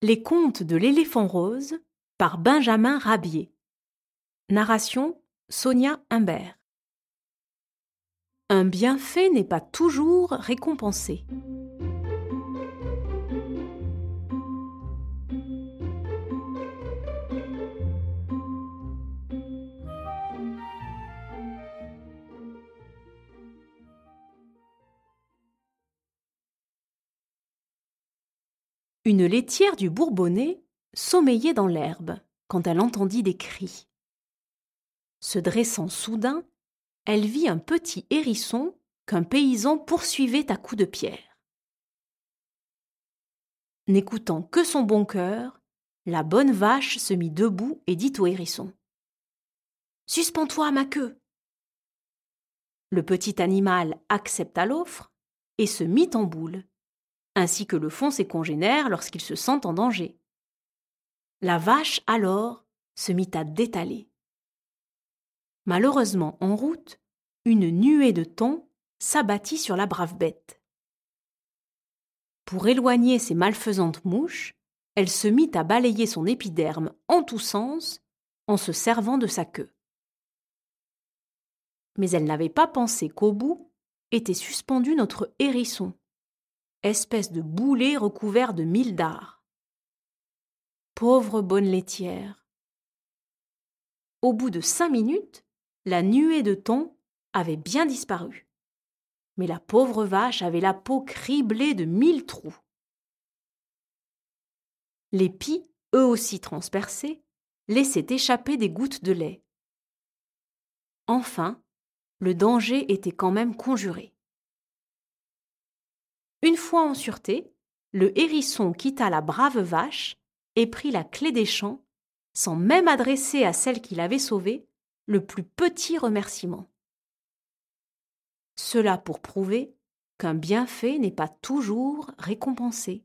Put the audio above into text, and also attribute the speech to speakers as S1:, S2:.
S1: Les contes de l'éléphant rose par Benjamin Rabier. Narration Sonia Humbert. Un bienfait n'est pas toujours récompensé. Une laitière du Bourbonnais sommeillait dans l'herbe quand elle entendit des cris. Se dressant soudain, elle vit un petit hérisson qu'un paysan poursuivait à coups de pierre. N'écoutant que son bon cœur, la bonne vache se mit debout et dit au hérisson Suspends-toi à ma queue. Le petit animal accepta l'offre et se mit en boule ainsi que le font ses congénères lorsqu'ils se sentent en danger. La vache, alors, se mit à détaler. Malheureusement, en route, une nuée de thon s'abattit sur la brave bête. Pour éloigner ces malfaisantes mouches, elle se mit à balayer son épiderme en tous sens en se servant de sa queue. Mais elle n'avait pas pensé qu'au bout était suspendu notre hérisson, espèce de boulet recouvert de mille dards. Pauvre bonne laitière. Au bout de cinq minutes, la nuée de thon avait bien disparu. Mais la pauvre vache avait la peau criblée de mille trous. Les pies, eux aussi transpercés, laissaient échapper des gouttes de lait. Enfin, le danger était quand même conjuré. Une fois en sûreté, le hérisson quitta la brave vache et prit la clé des champs, sans même adresser à celle qui l'avait sauvée le plus petit remerciement. Cela pour prouver qu'un bienfait n'est pas toujours récompensé.